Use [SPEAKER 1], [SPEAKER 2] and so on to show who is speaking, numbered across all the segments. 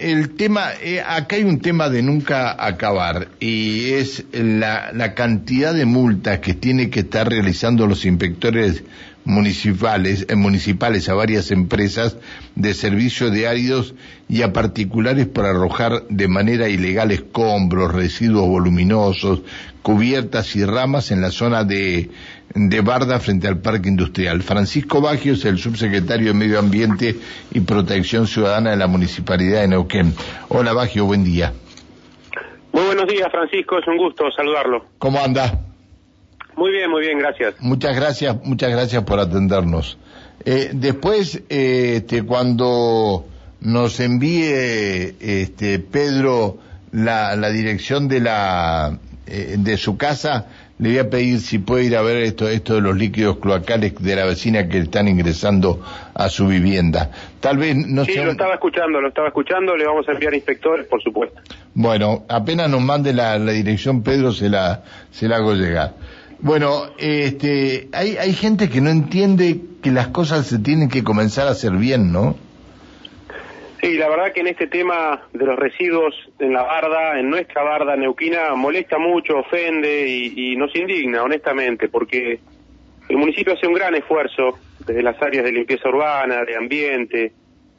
[SPEAKER 1] el tema, eh, acá hay un tema de nunca acabar y es la, la cantidad de multas que tiene que estar realizando los inspectores municipales, eh, municipales a varias empresas de servicio de áridos y a particulares por arrojar de manera ilegal escombros, residuos voluminosos, cubiertas y ramas en la zona de, de Barda frente al Parque Industrial. Francisco Bagios, el subsecretario de Medio Ambiente y Protección Ciudadana de la Municipalidad de Neuquén. Hola Bagio, buen día.
[SPEAKER 2] Muy buenos días, Francisco, es un gusto saludarlo.
[SPEAKER 1] ¿Cómo anda?
[SPEAKER 2] Muy bien, muy bien, gracias.
[SPEAKER 1] Muchas gracias, muchas gracias por atendernos. Eh, después, eh, este, cuando nos envíe este, Pedro la, la dirección de la eh, de su casa, le voy a pedir si puede ir a ver esto, esto de los líquidos cloacales de la vecina que están ingresando a su vivienda. Tal vez no
[SPEAKER 2] Sí, lo estaba escuchando, lo estaba escuchando, le vamos a enviar inspectores, por supuesto.
[SPEAKER 1] Bueno, apenas nos mande la, la dirección, Pedro, se la, se la hago llegar. Bueno, este, hay, hay gente que no entiende que las cosas se tienen que comenzar a hacer bien, ¿no?
[SPEAKER 2] Sí, la verdad que en este tema de los residuos en la barda, en nuestra barda neuquina, molesta mucho, ofende y, nos indigna, honestamente, porque el municipio hace un gran esfuerzo desde las áreas de limpieza urbana, de ambiente,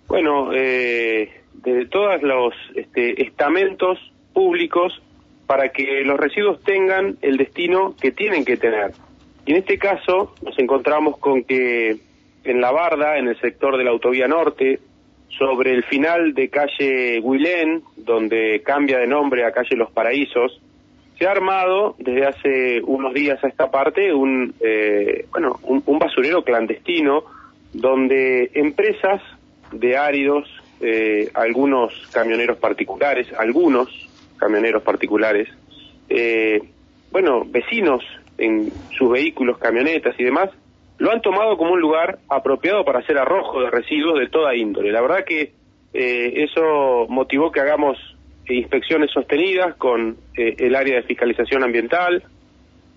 [SPEAKER 2] bueno, eh, de todos los este, estamentos públicos para que los residuos tengan el destino que tienen que tener. Y en este caso nos encontramos con que en la barda, en el sector de la autovía norte, sobre el final de calle Huilén, donde cambia de nombre a calle Los Paraísos, se ha armado desde hace unos días a esta parte un, eh, bueno, un, un, basurero clandestino donde empresas de áridos, eh, algunos camioneros particulares, algunos camioneros particulares, eh, bueno, vecinos en sus vehículos, camionetas y demás, lo han tomado como un lugar apropiado para hacer arrojo de residuos de toda índole. La verdad que eh, eso motivó que hagamos inspecciones sostenidas con eh, el área de fiscalización ambiental.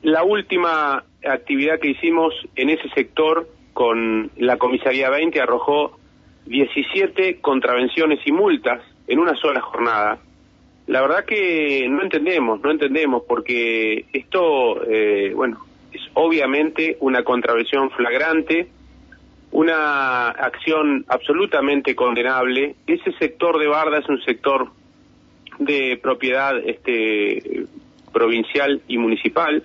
[SPEAKER 2] La última actividad que hicimos en ese sector con la comisaría 20 arrojó 17 contravenciones y multas en una sola jornada. La verdad que no entendemos, no entendemos, porque esto, eh, bueno, es obviamente una contravención flagrante, una acción absolutamente condenable. Ese sector de Barda es un sector de propiedad este, provincial y municipal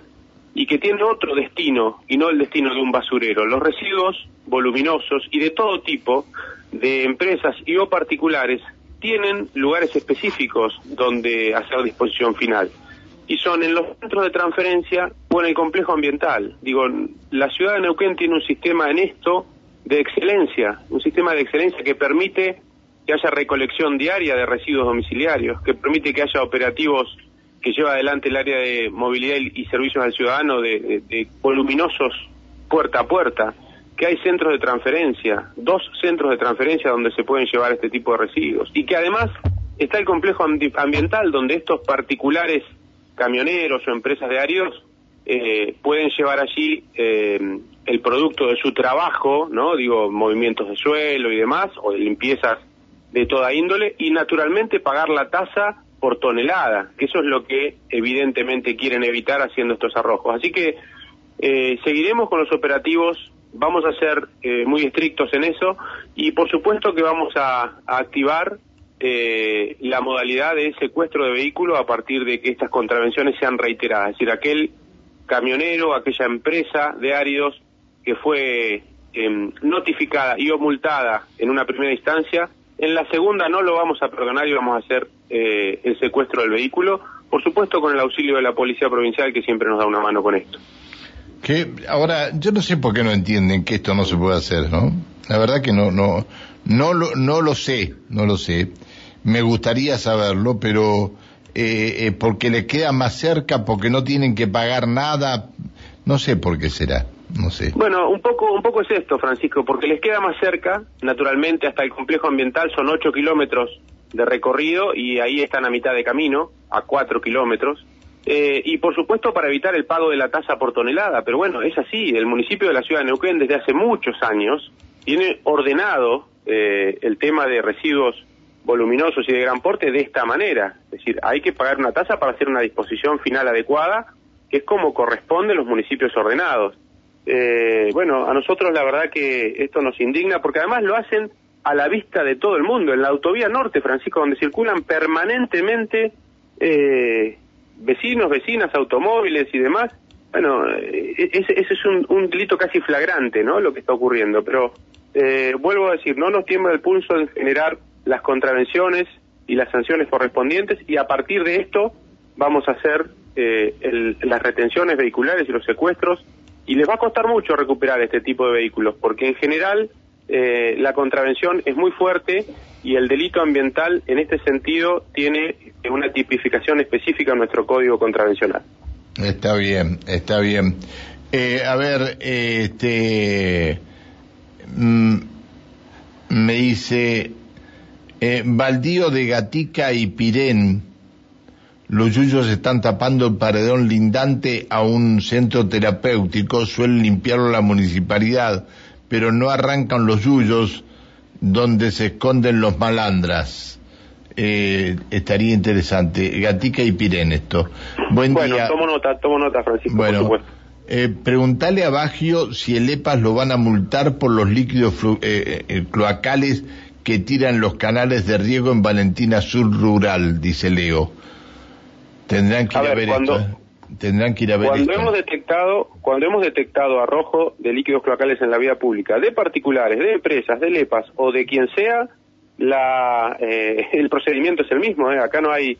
[SPEAKER 2] y que tiene otro destino y no el destino de un basurero. Los residuos voluminosos y de todo tipo de empresas y o particulares tienen lugares específicos donde hacer disposición final. Y son en los centros de transferencia o en el complejo ambiental. Digo, la ciudad de Neuquén tiene un sistema en esto de excelencia, un sistema de excelencia que permite que haya recolección diaria de residuos domiciliarios, que permite que haya operativos que lleva adelante el área de movilidad y servicios al ciudadano de, de, de voluminosos puerta a puerta, que hay centros de transferencia, dos centros de transferencia donde se pueden llevar este tipo de residuos, y que además está el complejo ambiental donde estos particulares camioneros o empresas de áridos eh, pueden llevar allí eh, el producto de su trabajo, ¿no? Digo, movimientos de suelo y demás, o limpiezas de toda índole, y naturalmente pagar la tasa por tonelada, que eso es lo que evidentemente quieren evitar haciendo estos arrojos. Así que eh, seguiremos con los operativos, vamos a ser eh, muy estrictos en eso y por supuesto que vamos a, a activar eh, la modalidad de secuestro de vehículo a partir de que estas contravenciones sean reiteradas, es decir, aquel camionero, aquella empresa de áridos que fue eh, notificada y o multada en una primera instancia, en la segunda no lo vamos a perdonar y vamos a hacer eh, el secuestro del vehículo, por supuesto con el auxilio de la Policía Provincial que siempre nos da una mano con esto.
[SPEAKER 1] Que ahora yo no sé por qué no entienden que esto no se puede hacer, ¿no? La verdad que no no no lo no lo sé, no lo sé. Me gustaría saberlo, pero eh, eh, porque le queda más cerca, porque no tienen que pagar nada, no sé por qué será. No sé.
[SPEAKER 2] Bueno, un poco, un poco es esto, Francisco, porque les queda más cerca, naturalmente, hasta el complejo ambiental son 8 kilómetros de recorrido y ahí están a mitad de camino, a 4 kilómetros. Eh, y por supuesto para evitar el pago de la tasa por tonelada, pero bueno, es así, el municipio de la ciudad de Neuquén desde hace muchos años tiene ordenado eh, el tema de residuos voluminosos y de gran porte de esta manera. Es decir, hay que pagar una tasa para hacer una disposición final adecuada, que es como corresponde en los municipios ordenados. Eh, bueno, a nosotros la verdad que esto nos indigna porque además lo hacen a la vista de todo el mundo. En la autovía norte, Francisco, donde circulan permanentemente eh, vecinos, vecinas, automóviles y demás, bueno, eh, ese, es un, delito casi flagrante, ¿no? Lo que está ocurriendo. Pero eh, vuelvo a decir, no nos tiembla el pulso en generar las contravenciones y las sanciones correspondientes y a partir de esto vamos a hacer eh, las retenciones vehiculares y los secuestros y les va a costar mucho recuperar este tipo de vehículos porque en general eh, la contravención es muy fuerte y el delito ambiental en este sentido tiene una tipificación específica en nuestro código contravencional.
[SPEAKER 1] Está bien, está bien. Eh, a ver, este, mm, me dice, eh, Baldío de Gatica y Pirén, los yuyos están tapando el paredón lindante a un centro terapéutico, suelen limpiarlo la municipalidad, pero no arrancan los yuyos donde se esconden los malandras. Eh, estaría interesante. Gatica y Pirén esto.
[SPEAKER 2] Buen bueno, tomo nota, tomo nota, Francisco,
[SPEAKER 1] bueno, por Eh, preguntale a Bagio si el EPAS lo van a multar por los líquidos eh, eh, cloacales que tiran los canales de riego en Valentina Sur Rural, dice Leo. Tendrán que ir a, ver, esto. Tendrán que ir a ver
[SPEAKER 2] cuando hemos detectado cuando hemos detectado arrojo de líquidos cloacales en la vía pública de particulares de empresas de lepas o de quien sea la eh, el procedimiento es el mismo ¿eh? acá no hay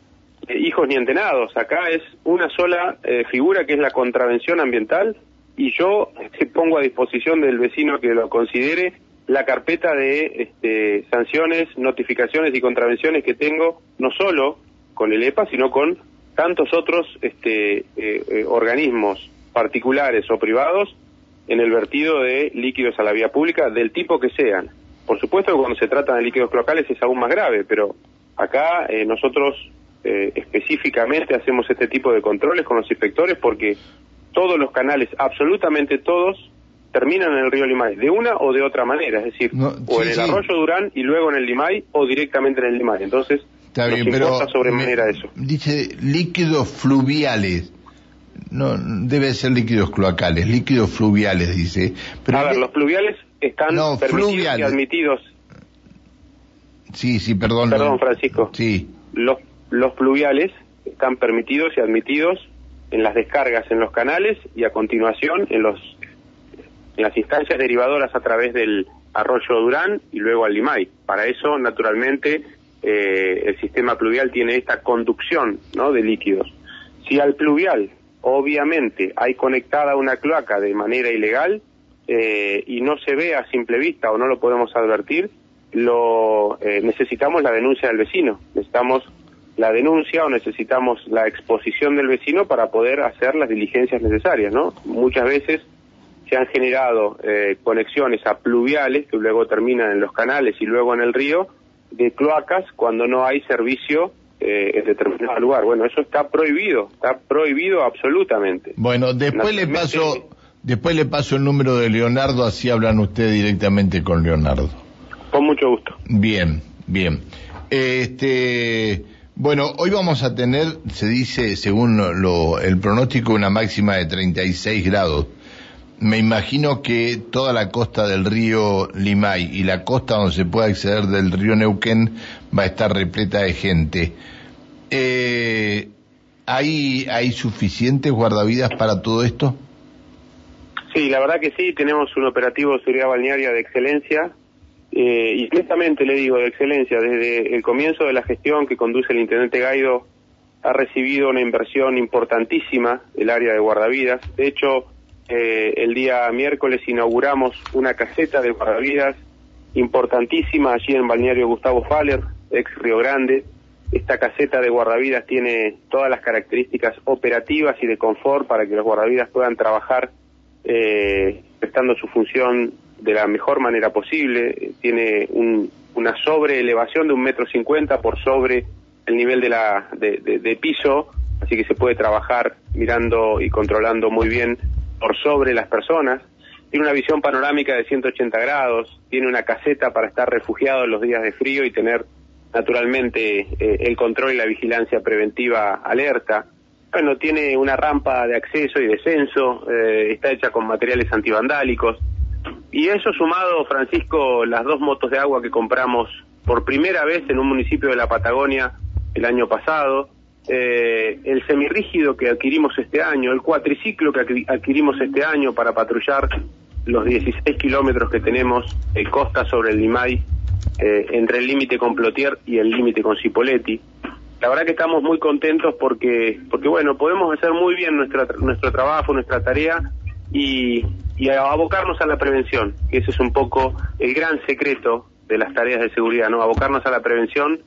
[SPEAKER 2] eh, hijos ni entenados acá es una sola figura que es la contravención ambiental y yo pongo a disposición del vecino que lo considere la carpeta de este, sanciones, notificaciones y contravenciones que tengo no solo con el EPA, sino con tantos otros este, eh, eh, organismos particulares o privados en el vertido de líquidos a la vía pública del tipo que sean. Por supuesto que cuando se trata de líquidos locales es aún más grave, pero acá eh, nosotros específicamente hacemos este tipo de controles con los inspectores porque todos los canales, absolutamente todos, terminan en el río Limay, de una o de otra manera, es decir, o en el arroyo Durán y luego en el Limay o directamente en el Limay. Entonces,
[SPEAKER 1] Está bien, pero sobremanera eso. Dice líquidos fluviales. No, debe ser líquidos cloacales, líquidos fluviales, dice.
[SPEAKER 2] Pero a ver, los fluviales están permitidos y admitidos.
[SPEAKER 1] Sí, sí, perdón.
[SPEAKER 2] Perdón, Francisco.
[SPEAKER 1] Sí.
[SPEAKER 2] Los, los fluviales están permitidos y admitidos en las descargas en los canales y a continuación en los en las instancias derivadoras a través del arroyo Durán y luego al Limay. Para eso, naturalmente, eh, el sistema pluvial tiene esta conducción ¿no? de líquidos. Si al pluvial, obviamente, hay conectada una cloaca de manera ilegal eh, y no se ve a simple vista o no lo podemos advertir, lo eh, necesitamos la denuncia del vecino. Necesitamos la denuncia o necesitamos la exposición del vecino para poder hacer las diligencias necesarias, ¿no? Muchas veces se han generado conexiones a pluviales que luego terminan en los canales y luego en el río de cloacas cuando no hay servicio eh, en determinado lugar. Bueno, eso está prohibido, está prohibido absolutamente.
[SPEAKER 1] Bueno, después le paso, después le paso el número de Leonardo, así hablan ustedes directamente con Leonardo.
[SPEAKER 2] Con mucho gusto.
[SPEAKER 1] Bien, bien. Este, bueno, hoy vamos a tener, se dice, según lo, el pronóstico, una máxima de 36 grados me imagino que toda la costa del río Limay y la costa donde se puede acceder del río Neuquén va a estar repleta de gente. Eh, ¿hay, ¿Hay suficientes guardavidas para todo esto?
[SPEAKER 2] Sí, la verdad que sí, tenemos un operativo de seguridad balnearia de excelencia eh, y honestamente le digo de excelencia, desde el comienzo de la gestión que conduce el intendente Gaido ha recibido una inversión importantísima el área de guardavidas. De hecho, eh, el día miércoles inauguramos una caseta de guardavidas importantísima allí en Balneario Gustavo Faller, ex Río Grande. Esta caseta de guardavidas tiene todas las características operativas y de confort para que los guardavidas puedan trabajar eh, prestando su función de la mejor manera posible. Tiene una sobreelevación de un metro cincuenta por sobre el nivel de, la, de piso, así que se puede trabajar mirando y controlando muy bien por sobre las personas, tiene una visión panorámica de 180 grados, tiene una caseta para estar refugiado en los días de frío y tener naturalmente eh, el control y la vigilancia preventiva alerta. Bueno, tiene una rampa de acceso y descenso, eh, está hecha con materiales antivandálicos. Y eso sumado, Francisco, las dos motos de agua que compramos por primera vez en un municipio de la Patagonia el año pasado, eh, el semirrígido que adquirimos este año, el cuatriciclo que adquirimos este año para patrullar los 16 kilómetros que tenemos de costa sobre el Limay, eh, entre el límite con Plotier y el límite con Cipoletti. La verdad que estamos muy contentos porque, porque bueno, podemos hacer muy bien nuestra, nuestro trabajo, nuestra tarea y, y abocarnos a la prevención, que ese es un poco el gran secreto de las tareas de seguridad, ¿no? Abocarnos a la prevención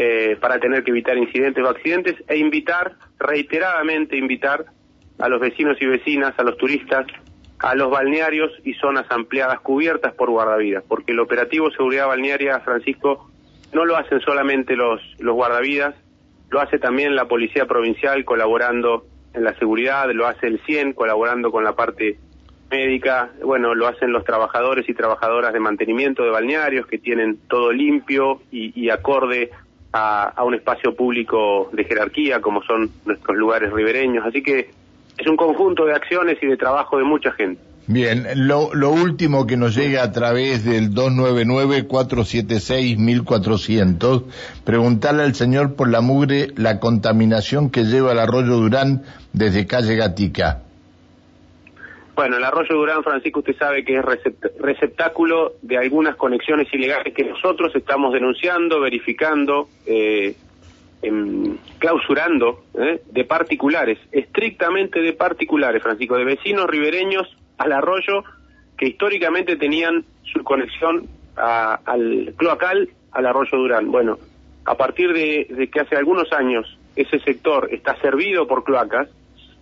[SPEAKER 2] eh, para tener que evitar incidentes o accidentes e invitar, reiteradamente invitar a los vecinos y vecinas, a los turistas, a los balnearios y zonas ampliadas cubiertas por guardavidas, porque el operativo seguridad balnearia, Francisco, no lo hacen solamente los, los guardavidas, lo hace también la Policía Provincial colaborando en la seguridad, lo hace el CIEN colaborando con la parte médica, bueno, lo hacen los trabajadores y trabajadoras de mantenimiento de balnearios que tienen todo limpio y, acorde a, a, un espacio público de jerarquía como son nuestros lugares ribereños. Así que es un conjunto de acciones y de trabajo de mucha gente.
[SPEAKER 1] Bien, lo, lo último que nos llega a través del 299-476-1400, preguntarle al señor por la mugre la contaminación que lleva el arroyo Durán desde calle Gatica.
[SPEAKER 2] Bueno, el arroyo Durán, Francisco, usted sabe que es receptáculo de algunas conexiones ilegales que nosotros estamos denunciando, verificando, eh, clausurando ¿eh? de particulares, estrictamente de particulares, Francisco, de vecinos ribereños al arroyo que históricamente tenían su conexión al cloacal, al arroyo Durán. Bueno, a partir de, que hace algunos años ese sector está servido por cloacas,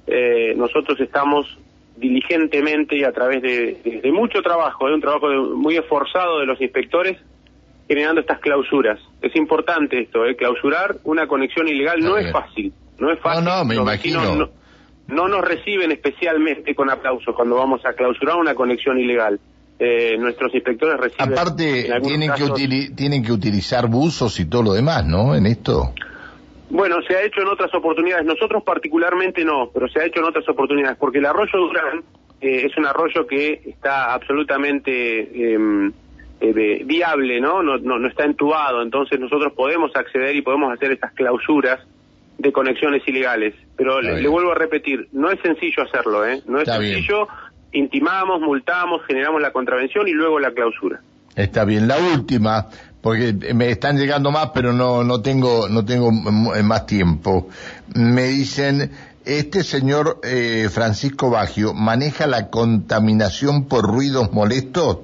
[SPEAKER 2] eh, nosotros estamos diligentemente y a través de, mucho trabajo, de un trabajo muy esforzado de los inspectores, generando estas clausuras. Es importante esto, ¿eh? clausurar una conexión ilegal no es fácil, no es fácil.
[SPEAKER 1] No, no, me imagino.
[SPEAKER 2] No, nos reciben especialmente con aplausos cuando vamos a clausurar una conexión ilegal. Eh, nuestros inspectores reciben...
[SPEAKER 1] Aparte, tienen, que tienen que utilizar buzos y todo lo demás, ¿no? En esto.
[SPEAKER 2] Bueno, se ha hecho en otras oportunidades. Nosotros particularmente no, pero se ha hecho en otras oportunidades, porque el arroyo Durán eh, es un arroyo que está absolutamente... Em, eh, viable, ¿no? No, ¿no? está entubado, entonces nosotros podemos acceder y podemos hacer estas clausuras de conexiones ilegales. Pero le, vuelvo a repetir, no es sencillo hacerlo, ¿eh? No es sencillo, intimamos, multamos, generamos la contravención y luego la clausura.
[SPEAKER 1] Está bien, la última, porque me están llegando más, pero no, no tengo, no tengo más tiempo. Me dicen, este señor eh, Francisco Baggio maneja la contaminación por ruidos molestos.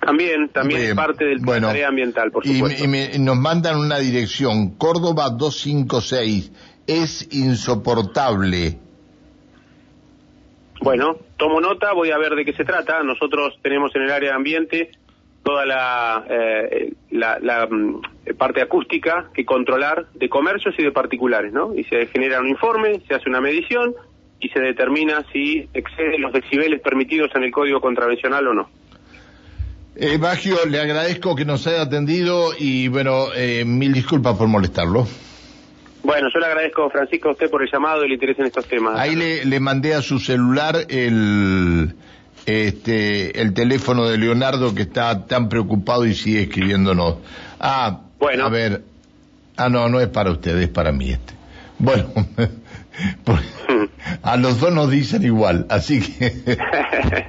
[SPEAKER 2] También, también es parte del bueno, tarea ambiental, por supuesto.
[SPEAKER 1] Y, nos mandan una dirección, Córdoba 256, es insoportable.
[SPEAKER 2] Bueno, tomo nota, voy a ver de qué se trata. Nosotros tenemos en el área de ambiente toda la, eh, la, mm, parte acústica que controlar de comercios y de particulares, ¿no? Y se genera un informe, se hace una medición y se determina si excede los decibeles permitidos en el código contravencional o no.
[SPEAKER 1] Eh, Bagio, le agradezco que nos haya atendido y bueno, eh, mil disculpas por molestarlo.
[SPEAKER 2] Bueno, yo le agradezco, Francisco, a usted por el llamado y el interés en estos temas.
[SPEAKER 1] Ahí le, le mandé a su celular el, este, el teléfono de Leonardo que está tan preocupado y sigue escribiéndonos. Ah, bueno. A ver. Ah, no, no es para usted, es para mí este. Bueno, a los dos nos dicen igual, así que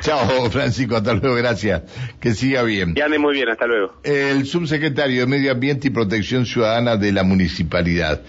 [SPEAKER 1] chao Francisco, hasta luego, gracias, que siga bien.
[SPEAKER 2] Que ande muy bien, hasta luego.
[SPEAKER 1] El subsecretario de Medio Ambiente y Protección Ciudadana de la Municipalidad.